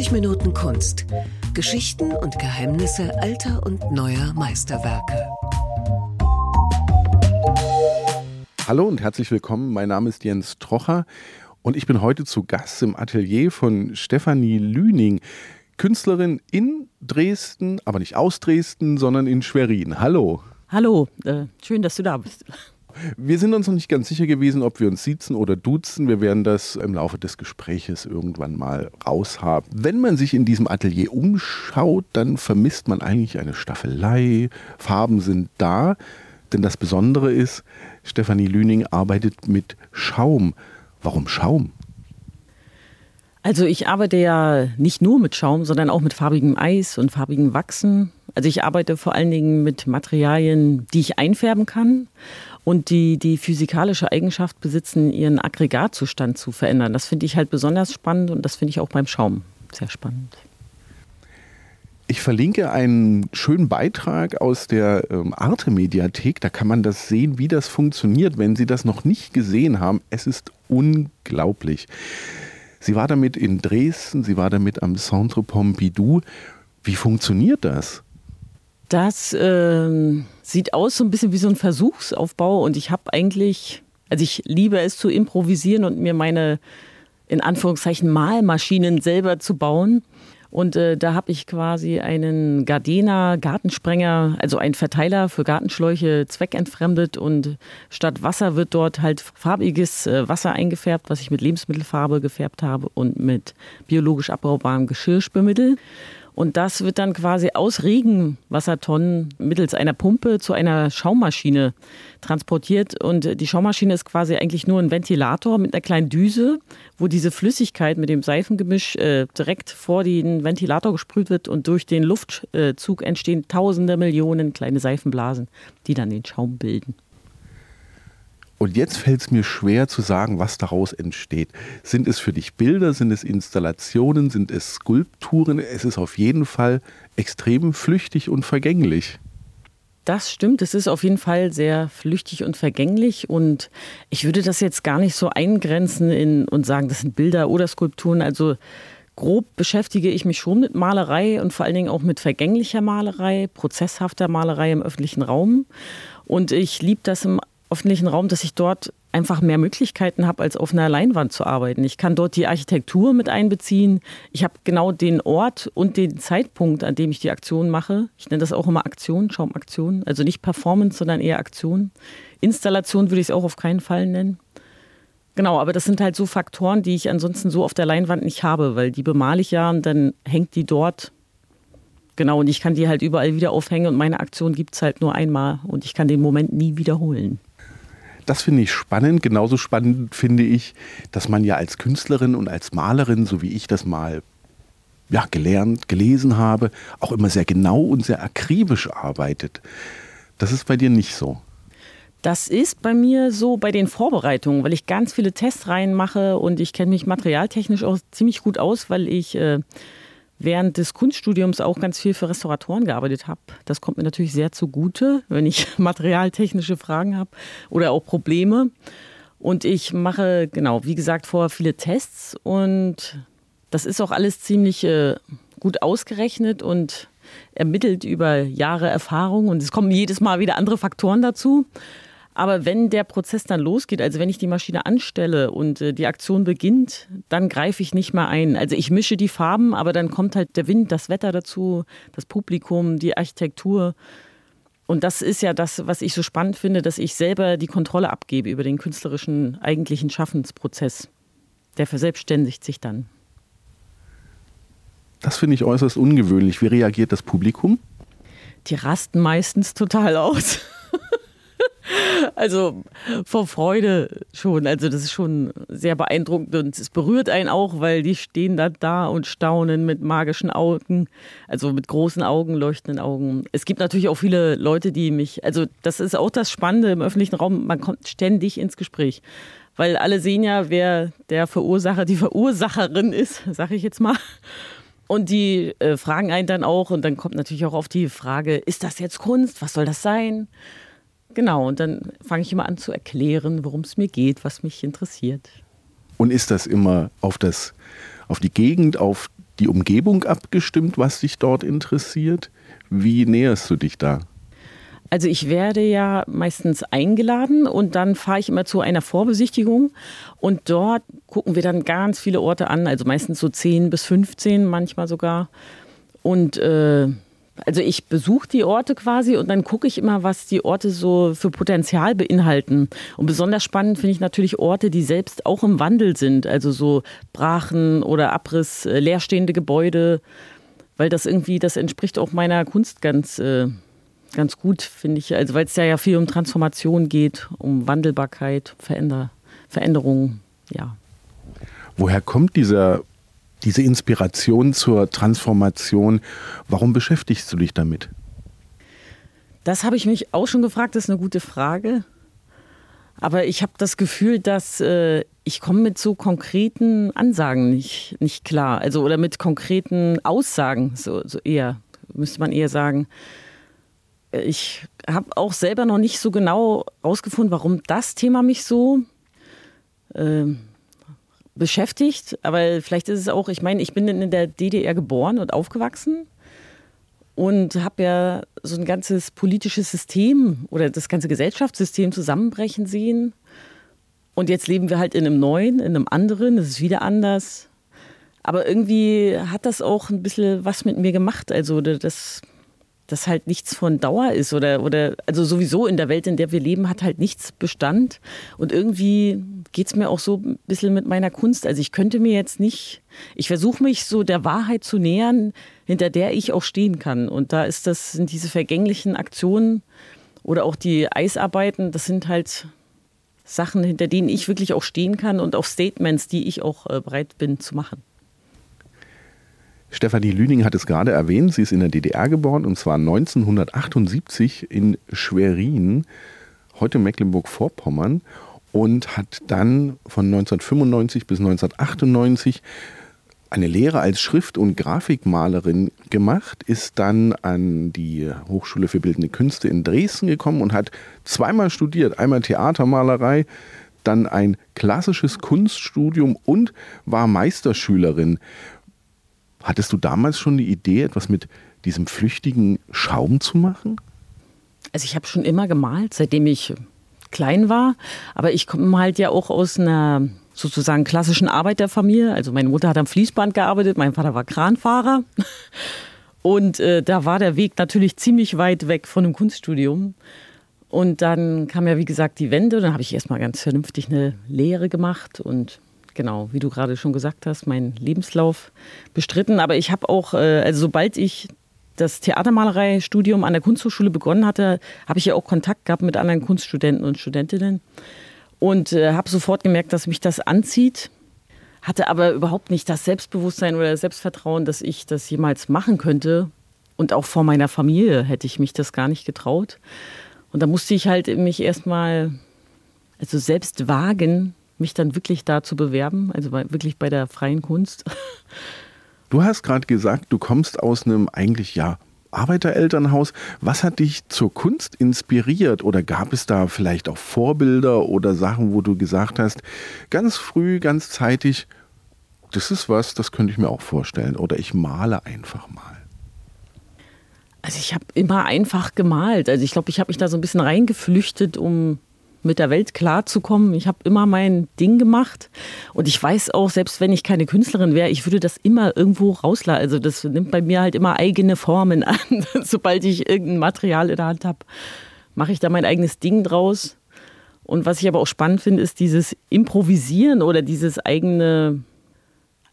90 Minuten Kunst. Geschichten und Geheimnisse alter und neuer Meisterwerke. Hallo und herzlich willkommen. Mein Name ist Jens Trocher und ich bin heute zu Gast im Atelier von Stefanie Lüning, Künstlerin in Dresden, aber nicht aus Dresden, sondern in Schwerin. Hallo. Hallo, äh, schön, dass du da bist. Wir sind uns noch nicht ganz sicher gewesen, ob wir uns siezen oder duzen. Wir werden das im Laufe des Gespräches irgendwann mal raushaben. Wenn man sich in diesem Atelier umschaut, dann vermisst man eigentlich eine Staffelei. Farben sind da. Denn das Besondere ist, Stefanie Lüning arbeitet mit Schaum. Warum Schaum? Also ich arbeite ja nicht nur mit Schaum, sondern auch mit farbigem Eis und farbigem Wachsen. Also ich arbeite vor allen Dingen mit Materialien, die ich einfärben kann und die die physikalische Eigenschaft besitzen, ihren Aggregatzustand zu verändern. Das finde ich halt besonders spannend und das finde ich auch beim Schaum sehr spannend. Ich verlinke einen schönen Beitrag aus der ähm, Arte-Mediathek. Da kann man das sehen, wie das funktioniert, wenn Sie das noch nicht gesehen haben. Es ist unglaublich. Sie war damit in Dresden, sie war damit am Centre Pompidou. Wie funktioniert das? Das äh, sieht aus so ein bisschen wie so ein Versuchsaufbau und ich habe eigentlich, also ich liebe es zu improvisieren und mir meine in Anführungszeichen Malmaschinen selber zu bauen. Und äh, da habe ich quasi einen Gardena Gartensprenger, also einen Verteiler für Gartenschläuche zweckentfremdet und statt Wasser wird dort halt farbiges äh, Wasser eingefärbt, was ich mit Lebensmittelfarbe gefärbt habe und mit biologisch abbaubarem Geschirrspülmittel. Und das wird dann quasi aus Regenwassertonnen mittels einer Pumpe zu einer Schaummaschine transportiert. Und die Schaummaschine ist quasi eigentlich nur ein Ventilator mit einer kleinen Düse, wo diese Flüssigkeit mit dem Seifengemisch äh, direkt vor den Ventilator gesprüht wird und durch den Luftzug entstehen tausende Millionen kleine Seifenblasen, die dann den Schaum bilden. Und jetzt fällt es mir schwer zu sagen, was daraus entsteht. Sind es für dich Bilder, sind es Installationen, sind es Skulpturen? Es ist auf jeden Fall extrem flüchtig und vergänglich. Das stimmt, es ist auf jeden Fall sehr flüchtig und vergänglich und ich würde das jetzt gar nicht so eingrenzen in, und sagen, das sind Bilder oder Skulpturen. Also grob beschäftige ich mich schon mit Malerei und vor allen Dingen auch mit vergänglicher Malerei, prozesshafter Malerei im öffentlichen Raum. Und ich liebe das im öffentlichen Raum, dass ich dort einfach mehr Möglichkeiten habe, als auf einer Leinwand zu arbeiten. Ich kann dort die Architektur mit einbeziehen. Ich habe genau den Ort und den Zeitpunkt, an dem ich die Aktion mache. Ich nenne das auch immer Aktion, Schaumaktion. Also nicht Performance, sondern eher Aktion. Installation würde ich es auch auf keinen Fall nennen. Genau, aber das sind halt so Faktoren, die ich ansonsten so auf der Leinwand nicht habe, weil die bemale ich ja und dann hängt die dort. Genau, und ich kann die halt überall wieder aufhängen und meine Aktion gibt es halt nur einmal und ich kann den Moment nie wiederholen das finde ich spannend. Genauso spannend finde ich, dass man ja als Künstlerin und als Malerin, so wie ich das mal ja, gelernt, gelesen habe, auch immer sehr genau und sehr akribisch arbeitet. Das ist bei dir nicht so. Das ist bei mir so bei den Vorbereitungen, weil ich ganz viele Testreihen mache und ich kenne mich materialtechnisch auch ziemlich gut aus, weil ich äh, während des Kunststudiums auch ganz viel für Restauratoren gearbeitet habe. Das kommt mir natürlich sehr zugute, wenn ich materialtechnische Fragen habe oder auch Probleme. Und ich mache, genau, wie gesagt, vorher viele Tests und das ist auch alles ziemlich äh, gut ausgerechnet und ermittelt über Jahre Erfahrung und es kommen jedes Mal wieder andere Faktoren dazu. Aber wenn der Prozess dann losgeht, also wenn ich die Maschine anstelle und äh, die Aktion beginnt, dann greife ich nicht mehr ein. Also ich mische die Farben, aber dann kommt halt der Wind, das Wetter dazu, das Publikum, die Architektur. Und das ist ja das, was ich so spannend finde, dass ich selber die Kontrolle abgebe über den künstlerischen eigentlichen Schaffensprozess. Der verselbstständigt sich dann. Das finde ich äußerst ungewöhnlich. Wie reagiert das Publikum? Die rasten meistens total aus. Also vor Freude schon. Also das ist schon sehr beeindruckend und es berührt einen auch, weil die stehen da da und staunen mit magischen Augen, also mit großen Augen, leuchtenden Augen. Es gibt natürlich auch viele Leute, die mich, also das ist auch das Spannende im öffentlichen Raum, man kommt ständig ins Gespräch. Weil alle sehen ja, wer der Verursacher, die Verursacherin ist, sage ich jetzt mal. Und die äh, fragen einen dann auch, und dann kommt natürlich auch auf die Frage, ist das jetzt Kunst? Was soll das sein? Genau, und dann fange ich immer an zu erklären, worum es mir geht, was mich interessiert. Und ist das immer auf, das, auf die Gegend, auf die Umgebung abgestimmt, was dich dort interessiert? Wie näherst du dich da? Also ich werde ja meistens eingeladen und dann fahre ich immer zu einer Vorbesichtigung und dort gucken wir dann ganz viele Orte an, also meistens so 10 bis 15, manchmal sogar. Und äh, also ich besuche die Orte quasi und dann gucke ich immer, was die Orte so für Potenzial beinhalten. Und besonders spannend finde ich natürlich Orte, die selbst auch im Wandel sind, also so Brachen oder Abriss, äh, leerstehende Gebäude, weil das irgendwie, das entspricht auch meiner Kunst ganz. Äh, ganz gut, finde ich. Also weil es ja, ja viel um Transformation geht, um Wandelbarkeit, Veränder Veränderungen, ja. Woher kommt dieser, diese Inspiration zur Transformation? Warum beschäftigst du dich damit? Das habe ich mich auch schon gefragt, das ist eine gute Frage. Aber ich habe das Gefühl, dass äh, ich komme mit so konkreten Ansagen nicht, nicht klar. Also oder mit konkreten Aussagen, so, so eher, müsste man eher sagen ich habe auch selber noch nicht so genau rausgefunden, warum das Thema mich so äh, beschäftigt. Aber vielleicht ist es auch, ich meine, ich bin in der DDR geboren und aufgewachsen und habe ja so ein ganzes politisches System oder das ganze Gesellschaftssystem zusammenbrechen sehen. Und jetzt leben wir halt in einem neuen, in einem anderen, es ist wieder anders. Aber irgendwie hat das auch ein bisschen was mit mir gemacht. Also das dass halt nichts von Dauer ist oder, oder also sowieso in der Welt, in der wir leben, hat halt nichts Bestand. Und irgendwie geht es mir auch so ein bisschen mit meiner Kunst. Also ich könnte mir jetzt nicht, ich versuche mich so der Wahrheit zu nähern, hinter der ich auch stehen kann. Und da ist das, sind diese vergänglichen Aktionen oder auch die Eisarbeiten, das sind halt Sachen, hinter denen ich wirklich auch stehen kann und auch Statements, die ich auch äh, bereit bin zu machen. Stefanie Lüning hat es gerade erwähnt, sie ist in der DDR geboren und zwar 1978 in Schwerin, heute Mecklenburg-Vorpommern und hat dann von 1995 bis 1998 eine Lehre als Schrift- und Grafikmalerin gemacht, ist dann an die Hochschule für Bildende Künste in Dresden gekommen und hat zweimal studiert, einmal Theatermalerei, dann ein klassisches Kunststudium und war Meisterschülerin. Hattest du damals schon die Idee, etwas mit diesem flüchtigen Schaum zu machen? Also ich habe schon immer gemalt, seitdem ich klein war. Aber ich komme halt ja auch aus einer sozusagen klassischen Arbeiterfamilie. Also meine Mutter hat am Fließband gearbeitet, mein Vater war Kranfahrer. Und äh, da war der Weg natürlich ziemlich weit weg von dem Kunststudium. Und dann kam ja, wie gesagt, die Wende. Dann habe ich erstmal ganz vernünftig eine Lehre gemacht und genau, wie du gerade schon gesagt hast, meinen Lebenslauf bestritten. Aber ich habe auch, äh, also sobald ich das Theatermalerei-Studium an der Kunsthochschule begonnen hatte, habe ich ja auch Kontakt gehabt mit anderen Kunststudenten und Studentinnen und äh, habe sofort gemerkt, dass mich das anzieht. Hatte aber überhaupt nicht das Selbstbewusstsein oder das Selbstvertrauen, dass ich das jemals machen könnte. Und auch vor meiner Familie hätte ich mich das gar nicht getraut. Und da musste ich halt mich erstmal, also selbst wagen, mich dann wirklich da zu bewerben, also bei, wirklich bei der freien Kunst. Du hast gerade gesagt, du kommst aus einem eigentlich ja Arbeiterelternhaus. Was hat dich zur Kunst inspiriert oder gab es da vielleicht auch Vorbilder oder Sachen, wo du gesagt hast, ganz früh, ganz zeitig, das ist was, das könnte ich mir auch vorstellen oder ich male einfach mal. Also ich habe immer einfach gemalt. Also ich glaube, ich habe mich da so ein bisschen reingeflüchtet, um mit der Welt klarzukommen. Ich habe immer mein Ding gemacht und ich weiß auch, selbst wenn ich keine Künstlerin wäre, ich würde das immer irgendwo rauslassen. Also das nimmt bei mir halt immer eigene Formen an. Sobald ich irgendein Material in der Hand habe, mache ich da mein eigenes Ding draus. Und was ich aber auch spannend finde, ist dieses Improvisieren oder dieses eigene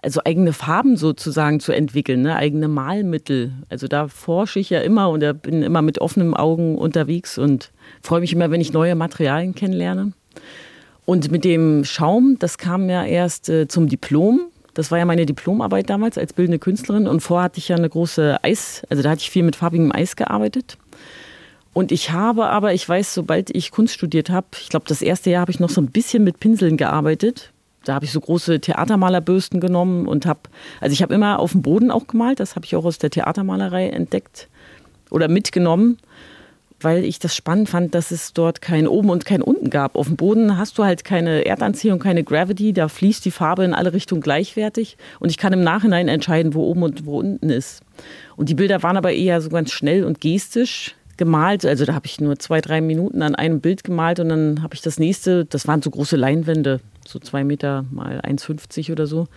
also eigene Farben sozusagen zu entwickeln, ne? eigene Malmittel. Also da forsche ich ja immer und da bin immer mit offenen Augen unterwegs und freue mich immer, wenn ich neue Materialien kennenlerne. Und mit dem Schaum, das kam ja erst äh, zum Diplom. Das war ja meine Diplomarbeit damals als bildende Künstlerin. Und vorher hatte ich ja eine große Eis, also da hatte ich viel mit farbigem Eis gearbeitet. Und ich habe aber, ich weiß, sobald ich Kunst studiert habe, ich glaube, das erste Jahr habe ich noch so ein bisschen mit Pinseln gearbeitet da habe ich so große Theatermalerbürsten genommen und habe, also ich habe immer auf dem Boden auch gemalt, das habe ich auch aus der Theatermalerei entdeckt oder mitgenommen. weil ich das spannend fand, dass es dort kein oben und kein unten gab. Auf dem Boden hast du halt keine Erdanziehung, keine Gravity, da fließt die Farbe in alle Richtungen gleichwertig und ich kann im Nachhinein entscheiden, wo oben und wo unten ist. Und die Bilder waren aber eher so ganz schnell und gestisch gemalt. Also da habe ich nur zwei, drei Minuten an einem Bild gemalt und dann habe ich das nächste, das waren so große Leinwände, so zwei Meter mal 1,50 oder so.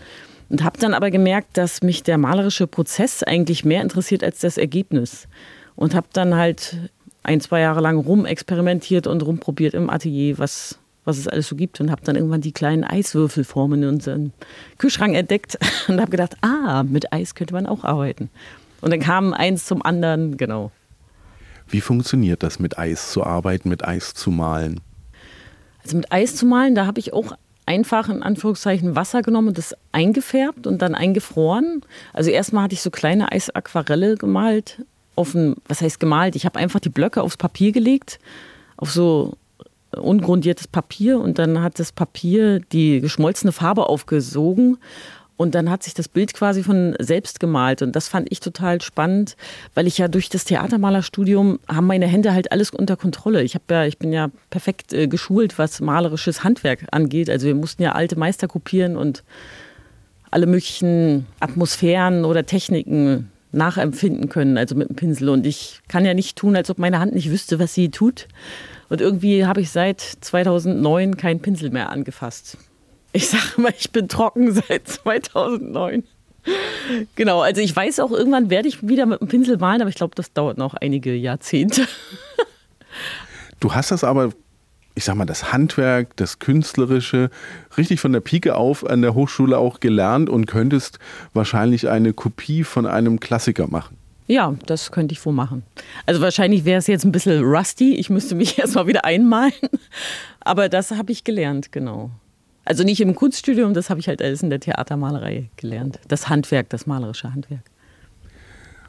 Und habe dann aber gemerkt, dass mich der malerische Prozess eigentlich mehr interessiert als das Ergebnis. Und habe dann halt ein, zwei Jahre lang rumexperimentiert und rumprobiert im Atelier, was, was es alles so gibt. Und habe dann irgendwann die kleinen Eiswürfelformen in unserem Kühlschrank entdeckt und habe gedacht, ah, mit Eis könnte man auch arbeiten. Und dann kam eins zum anderen, genau. Wie funktioniert das, mit Eis zu arbeiten, mit Eis zu malen? Also mit Eis zu malen, da habe ich auch einfach in Anführungszeichen Wasser genommen und das eingefärbt und dann eingefroren. Also erstmal hatte ich so kleine Eisaquarelle gemalt auf ein, was heißt gemalt? Ich habe einfach die Blöcke aufs Papier gelegt, auf so ungrundiertes Papier und dann hat das Papier die geschmolzene Farbe aufgesogen und dann hat sich das Bild quasi von selbst gemalt. Und das fand ich total spannend, weil ich ja durch das Theatermalerstudium haben meine Hände halt alles unter Kontrolle. Ich, ja, ich bin ja perfekt äh, geschult, was malerisches Handwerk angeht. Also wir mussten ja alte Meister kopieren und alle möglichen Atmosphären oder Techniken nachempfinden können, also mit dem Pinsel. Und ich kann ja nicht tun, als ob meine Hand nicht wüsste, was sie tut. Und irgendwie habe ich seit 2009 keinen Pinsel mehr angefasst. Ich sage mal, ich bin trocken seit 2009. Genau, also ich weiß auch, irgendwann werde ich wieder mit dem Pinsel malen, aber ich glaube, das dauert noch einige Jahrzehnte. Du hast das aber, ich sag mal, das Handwerk, das Künstlerische, richtig von der Pike auf an der Hochschule auch gelernt und könntest wahrscheinlich eine Kopie von einem Klassiker machen. Ja, das könnte ich wohl machen. Also wahrscheinlich wäre es jetzt ein bisschen rusty. Ich müsste mich erstmal wieder einmalen. Aber das habe ich gelernt, genau. Also nicht im Kunststudium, das habe ich halt alles in der Theatermalerei gelernt. Das Handwerk, das malerische Handwerk.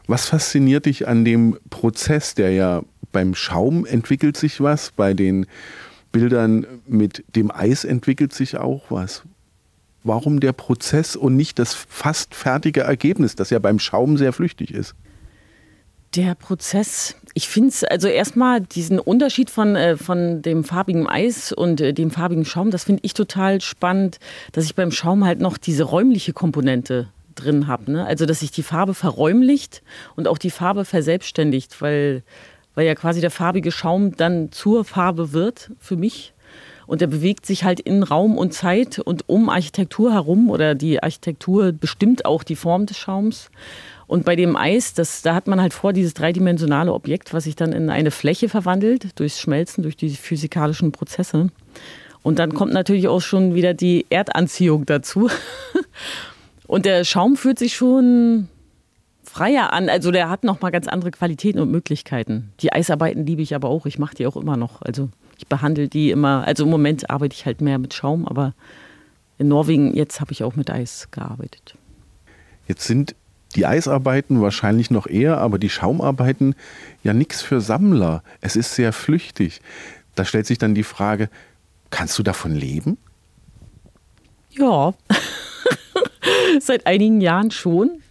Was fasziniert dich an dem Prozess, der ja beim Schaum entwickelt sich was, bei den Bildern mit dem Eis entwickelt sich auch was? Warum der Prozess und nicht das fast fertige Ergebnis, das ja beim Schaum sehr flüchtig ist? Der Prozess, ich finde es also erstmal diesen Unterschied von, äh, von dem farbigen Eis und äh, dem farbigen Schaum, das finde ich total spannend, dass ich beim Schaum halt noch diese räumliche Komponente drin habe. Ne? Also, dass sich die Farbe verräumlicht und auch die Farbe verselbstständigt, weil, weil ja quasi der farbige Schaum dann zur Farbe wird für mich. Und der bewegt sich halt in Raum und Zeit und um Architektur herum oder die Architektur bestimmt auch die Form des Schaums. Und bei dem Eis, das, da hat man halt vor dieses dreidimensionale Objekt, was sich dann in eine Fläche verwandelt, durchs Schmelzen, durch die physikalischen Prozesse. Und dann kommt natürlich auch schon wieder die Erdanziehung dazu. Und der Schaum fühlt sich schon freier an. Also der hat nochmal ganz andere Qualitäten und Möglichkeiten. Die Eisarbeiten liebe ich aber auch. Ich mache die auch immer noch. Also ich behandle die immer. Also im Moment arbeite ich halt mehr mit Schaum, aber in Norwegen jetzt habe ich auch mit Eis gearbeitet. Jetzt sind die Eisarbeiten wahrscheinlich noch eher, aber die Schaumarbeiten ja nichts für Sammler. Es ist sehr flüchtig. Da stellt sich dann die Frage, kannst du davon leben? Ja, seit einigen Jahren schon.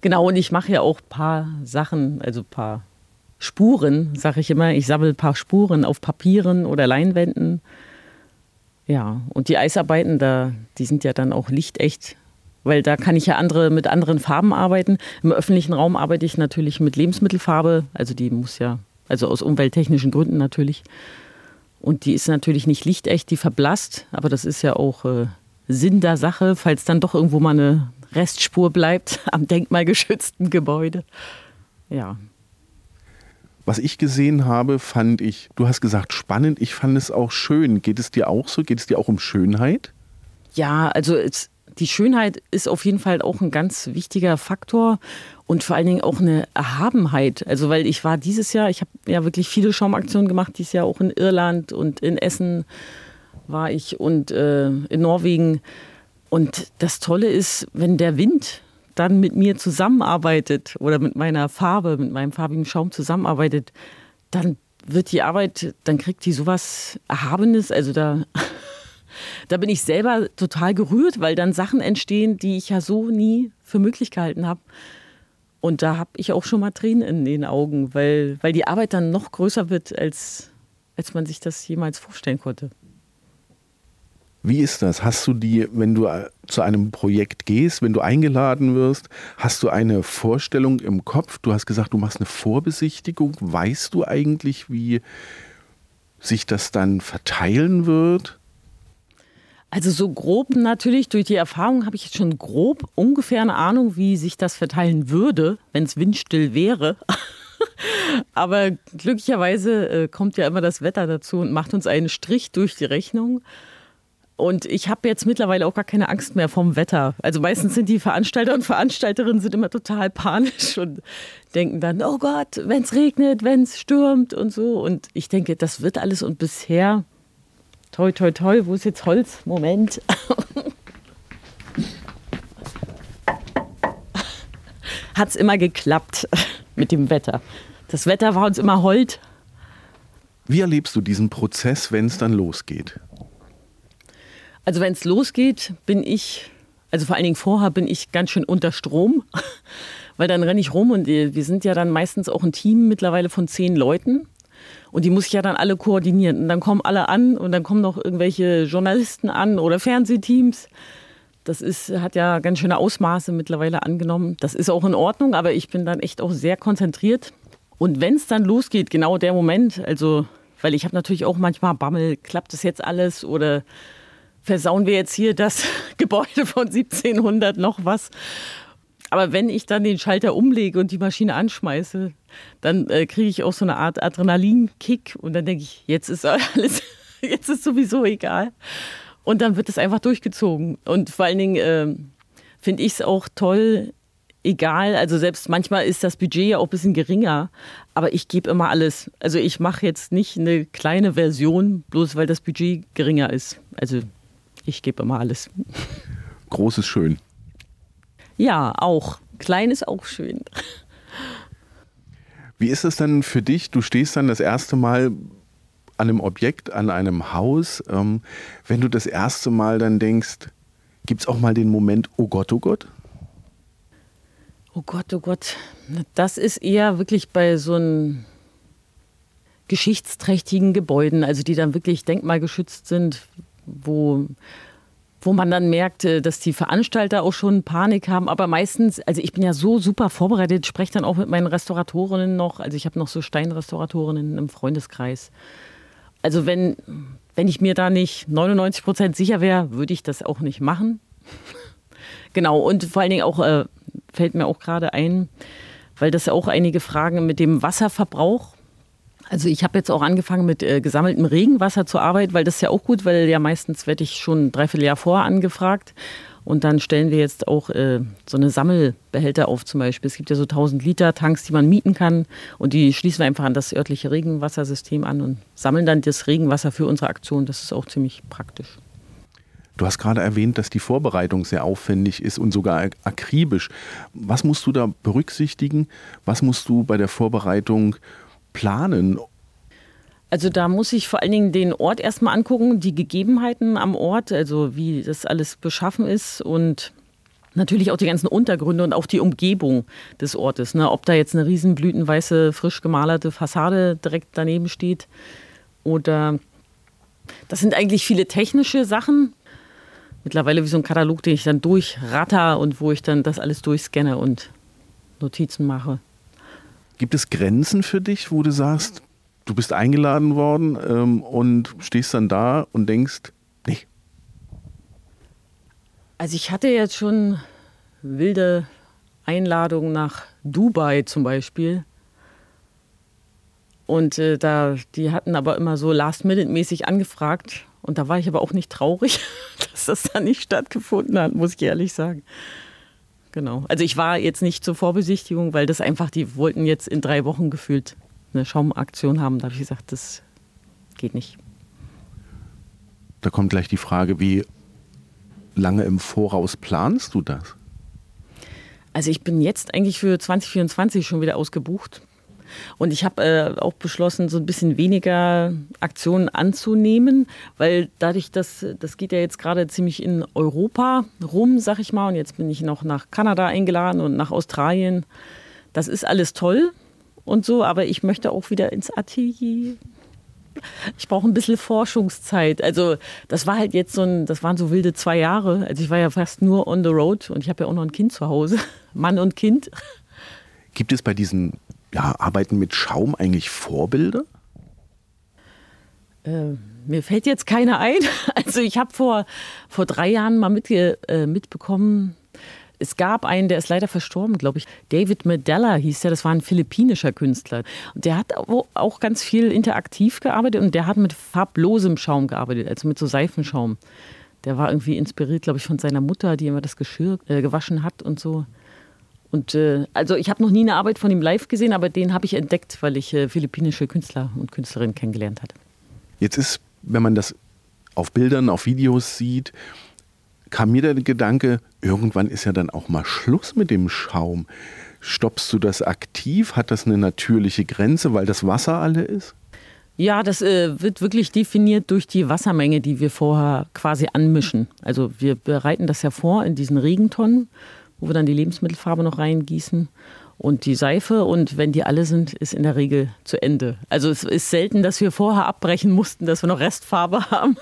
Genau, und ich mache ja auch ein paar Sachen, also ein paar Spuren, sage ich immer. Ich sammle ein paar Spuren auf Papieren oder Leinwänden. Ja, und die Eisarbeiten, da, die sind ja dann auch lichtecht weil da kann ich ja andere mit anderen Farben arbeiten. Im öffentlichen Raum arbeite ich natürlich mit Lebensmittelfarbe, also die muss ja, also aus umwelttechnischen Gründen natürlich. Und die ist natürlich nicht lichtecht, die verblasst, aber das ist ja auch äh, Sinn der Sache, falls dann doch irgendwo mal eine Restspur bleibt am denkmalgeschützten Gebäude. Ja. Was ich gesehen habe, fand ich, du hast gesagt spannend, ich fand es auch schön. Geht es dir auch so? Geht es dir auch um Schönheit? Ja, also es, die Schönheit ist auf jeden Fall auch ein ganz wichtiger Faktor und vor allen Dingen auch eine Erhabenheit. Also weil ich war dieses Jahr, ich habe ja wirklich viele Schaumaktionen gemacht, dieses Jahr auch in Irland und in Essen war ich und äh, in Norwegen. Und das Tolle ist, wenn der Wind dann mit mir zusammenarbeitet oder mit meiner Farbe, mit meinem farbigen Schaum zusammenarbeitet, dann wird die Arbeit, dann kriegt die sowas Erhabenes. Also da da bin ich selber total gerührt, weil dann Sachen entstehen, die ich ja so nie für möglich gehalten habe. Und da habe ich auch schon mal Tränen in den Augen, weil, weil die Arbeit dann noch größer wird, als, als man sich das jemals vorstellen konnte. Wie ist das? Hast du die, wenn du äh, zu einem Projekt gehst, wenn du eingeladen wirst, hast du eine Vorstellung im Kopf? Du hast gesagt, du machst eine Vorbesichtigung. Weißt du eigentlich, wie sich das dann verteilen wird? Also so grob natürlich, durch die Erfahrung habe ich jetzt schon grob ungefähr eine Ahnung, wie sich das verteilen würde, wenn es windstill wäre. Aber glücklicherweise äh, kommt ja immer das Wetter dazu und macht uns einen Strich durch die Rechnung. Und ich habe jetzt mittlerweile auch gar keine Angst mehr vom Wetter. Also meistens sind die Veranstalter und Veranstalterinnen sind immer total panisch und denken dann, oh Gott, wenn es regnet, wenn es stürmt und so. Und ich denke, das wird alles und bisher Toi, toi, toi, wo ist jetzt Holz? Moment. Hat es immer geklappt mit dem Wetter. Das Wetter war uns immer hold. Wie erlebst du diesen Prozess, wenn es dann losgeht? Also wenn es losgeht, bin ich, also vor allen Dingen vorher bin ich ganz schön unter Strom, weil dann renne ich rum und wir sind ja dann meistens auch ein Team mittlerweile von zehn Leuten. Und die muss ich ja dann alle koordinieren. Und dann kommen alle an und dann kommen noch irgendwelche Journalisten an oder Fernsehteams. Das ist, hat ja ganz schöne Ausmaße mittlerweile angenommen. Das ist auch in Ordnung, aber ich bin dann echt auch sehr konzentriert. Und wenn es dann losgeht, genau der Moment, also, weil ich habe natürlich auch manchmal Bammel, klappt das jetzt alles oder versauen wir jetzt hier das Gebäude von 1700 noch was? Aber wenn ich dann den Schalter umlege und die Maschine anschmeiße, dann äh, kriege ich auch so eine Art Adrenalinkick und dann denke ich, jetzt ist alles, jetzt ist sowieso egal. Und dann wird es einfach durchgezogen. Und vor allen Dingen äh, finde ich es auch toll, egal, also selbst manchmal ist das Budget ja auch ein bisschen geringer, aber ich gebe immer alles. Also ich mache jetzt nicht eine kleine Version, bloß weil das Budget geringer ist. Also ich gebe immer alles. Großes schön. Ja, auch. Klein ist auch schön. Wie ist es denn für dich? Du stehst dann das erste Mal an einem Objekt, an einem Haus. Ähm, wenn du das erste Mal dann denkst, gibt es auch mal den Moment, oh Gott, oh Gott? Oh Gott, oh Gott. Das ist eher wirklich bei so einem geschichtsträchtigen Gebäuden, also die dann wirklich denkmalgeschützt sind, wo wo man dann merkte, dass die Veranstalter auch schon Panik haben. Aber meistens, also ich bin ja so super vorbereitet, spreche dann auch mit meinen Restauratorinnen noch. Also ich habe noch so Steinrestauratorinnen im Freundeskreis. Also wenn, wenn ich mir da nicht 99 Prozent sicher wäre, würde ich das auch nicht machen. genau, und vor allen Dingen auch, äh, fällt mir auch gerade ein, weil das auch einige Fragen mit dem Wasserverbrauch also ich habe jetzt auch angefangen mit äh, gesammeltem Regenwasser zu arbeiten, weil das ist ja auch gut, weil ja meistens werde ich schon ein Dreivierteljahr vorher angefragt. Und dann stellen wir jetzt auch äh, so eine Sammelbehälter auf zum Beispiel. Es gibt ja so 1000 Liter Tanks, die man mieten kann. Und die schließen wir einfach an das örtliche Regenwassersystem an und sammeln dann das Regenwasser für unsere Aktion. Das ist auch ziemlich praktisch. Du hast gerade erwähnt, dass die Vorbereitung sehr aufwendig ist und sogar akribisch. Was musst du da berücksichtigen? Was musst du bei der Vorbereitung planen? Also da muss ich vor allen Dingen den Ort erstmal angucken, die Gegebenheiten am Ort, also wie das alles beschaffen ist und natürlich auch die ganzen Untergründe und auch die Umgebung des Ortes. Ne? Ob da jetzt eine riesen blütenweiße, frisch gemalerte Fassade direkt daneben steht oder das sind eigentlich viele technische Sachen. Mittlerweile wie so ein Katalog, den ich dann durchratter und wo ich dann das alles durchscanne und Notizen mache. Gibt es Grenzen für dich, wo du sagst, du bist eingeladen worden ähm, und stehst dann da und denkst, nee. Also ich hatte jetzt schon wilde Einladungen nach Dubai zum Beispiel. Und äh, da, die hatten aber immer so last-minute-mäßig angefragt. Und da war ich aber auch nicht traurig, dass das dann nicht stattgefunden hat, muss ich ehrlich sagen. Genau. Also ich war jetzt nicht zur Vorbesichtigung, weil das einfach, die wollten jetzt in drei Wochen gefühlt eine Schaumaktion haben. Da habe ich gesagt, das geht nicht. Da kommt gleich die Frage, wie lange im Voraus planst du das? Also ich bin jetzt eigentlich für 2024 schon wieder ausgebucht. Und ich habe äh, auch beschlossen, so ein bisschen weniger Aktionen anzunehmen, weil dadurch, dass das geht ja jetzt gerade ziemlich in Europa rum, sag ich mal, und jetzt bin ich noch nach Kanada eingeladen und nach Australien. das ist alles toll und so, aber ich möchte auch wieder ins Atelier. Ich brauche ein bisschen Forschungszeit. Also das war halt jetzt so ein, das waren so wilde zwei Jahre. Also ich war ja fast nur on the road und ich habe ja auch noch ein Kind zu Hause, Mann und Kind. Gibt es bei diesen ja, Arbeiten mit Schaum eigentlich Vorbilder? Äh, mir fällt jetzt keiner ein. Also ich habe vor, vor drei Jahren mal mitge, äh, mitbekommen, es gab einen, der ist leider verstorben, glaube ich. David Medella hieß der, das war ein philippinischer Künstler. Und der hat auch ganz viel interaktiv gearbeitet und der hat mit farblosem Schaum gearbeitet, also mit so Seifenschaum. Der war irgendwie inspiriert, glaube ich, von seiner Mutter, die immer das Geschirr äh, gewaschen hat und so. Und äh, also ich habe noch nie eine Arbeit von ihm live gesehen, aber den habe ich entdeckt, weil ich äh, philippinische Künstler und Künstlerinnen kennengelernt hatte. Jetzt ist, wenn man das auf Bildern, auf Videos sieht, kam mir der Gedanke, irgendwann ist ja dann auch mal Schluss mit dem Schaum. Stoppst du das aktiv? Hat das eine natürliche Grenze, weil das Wasser alle ist? Ja, das äh, wird wirklich definiert durch die Wassermenge, die wir vorher quasi anmischen. Also wir bereiten das ja vor in diesen Regentonnen, wo wir dann die Lebensmittelfarbe noch reingießen und die Seife. Und wenn die alle sind, ist in der Regel zu Ende. Also es ist selten, dass wir vorher abbrechen mussten, dass wir noch Restfarbe haben.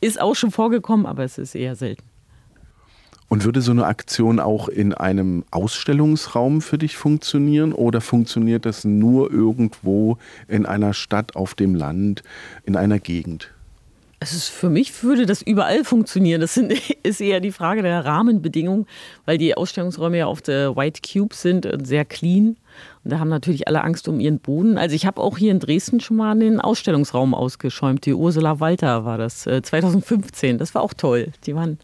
Ist auch schon vorgekommen, aber es ist eher selten. Und würde so eine Aktion auch in einem Ausstellungsraum für dich funktionieren oder funktioniert das nur irgendwo in einer Stadt, auf dem Land, in einer Gegend? Ist, für mich würde das überall funktionieren. Das sind, ist eher die Frage der Rahmenbedingungen, weil die Ausstellungsräume ja auf der White Cube sind und sehr clean. Und da haben natürlich alle Angst um ihren Boden. Also ich habe auch hier in Dresden schon mal den Ausstellungsraum ausgeschäumt. Die Ursula Walter war das 2015. Äh, das war auch toll. Die waren,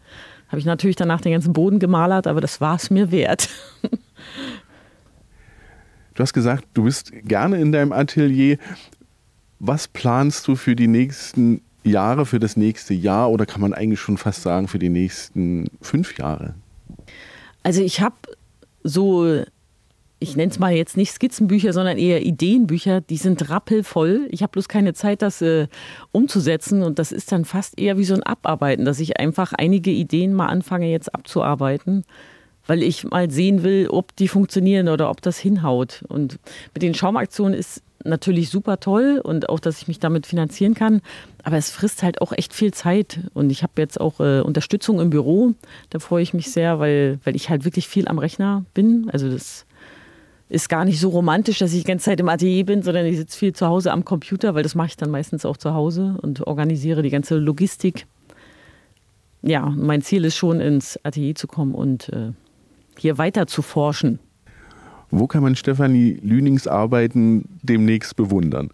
habe ich natürlich danach den ganzen Boden gemalert, aber das war es mir wert. Du hast gesagt, du bist gerne in deinem Atelier. Was planst du für die nächsten Jahre, für das nächste Jahr oder kann man eigentlich schon fast sagen für die nächsten fünf Jahre? Also ich habe so ich nenne es mal jetzt nicht Skizzenbücher, sondern eher Ideenbücher, die sind rappelvoll. Ich habe bloß keine Zeit, das äh, umzusetzen und das ist dann fast eher wie so ein Abarbeiten, dass ich einfach einige Ideen mal anfange jetzt abzuarbeiten, weil ich mal sehen will, ob die funktionieren oder ob das hinhaut. Und mit den Schaumaktionen ist natürlich super toll und auch, dass ich mich damit finanzieren kann. Aber es frisst halt auch echt viel Zeit. Und ich habe jetzt auch äh, Unterstützung im Büro. Da freue ich mich sehr, weil, weil ich halt wirklich viel am Rechner bin. Also das ist gar nicht so romantisch, dass ich die ganze Zeit im Atelier bin, sondern ich sitze viel zu Hause am Computer, weil das mache ich dann meistens auch zu Hause und organisiere die ganze Logistik. Ja, mein Ziel ist schon, ins Atelier zu kommen und äh, hier weiter zu forschen. Wo kann man Stefanie Lünings Arbeiten demnächst bewundern?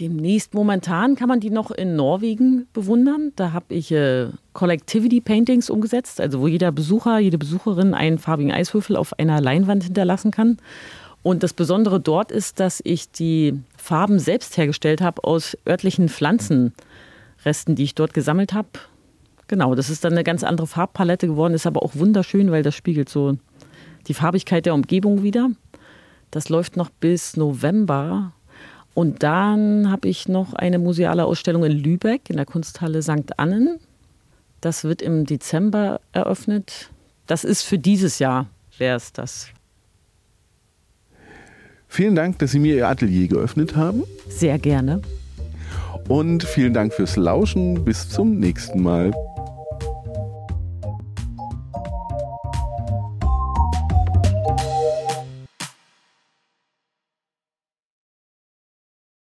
Demnächst momentan kann man die noch in Norwegen bewundern. Da habe ich äh, Collectivity Paintings umgesetzt, also wo jeder Besucher, jede Besucherin einen farbigen Eiswürfel auf einer Leinwand hinterlassen kann. Und das Besondere dort ist, dass ich die Farben selbst hergestellt habe aus örtlichen Pflanzenresten, die ich dort gesammelt habe. Genau, das ist dann eine ganz andere Farbpalette geworden, ist aber auch wunderschön, weil das spiegelt so die Farbigkeit der Umgebung wieder. Das läuft noch bis November und dann habe ich noch eine museale Ausstellung in Lübeck in der Kunsthalle St. Annen. Das wird im Dezember eröffnet. Das ist für dieses Jahr, wäre es das. Vielen Dank, dass Sie mir Ihr Atelier geöffnet haben. Sehr gerne. Und vielen Dank fürs Lauschen. Bis zum nächsten Mal.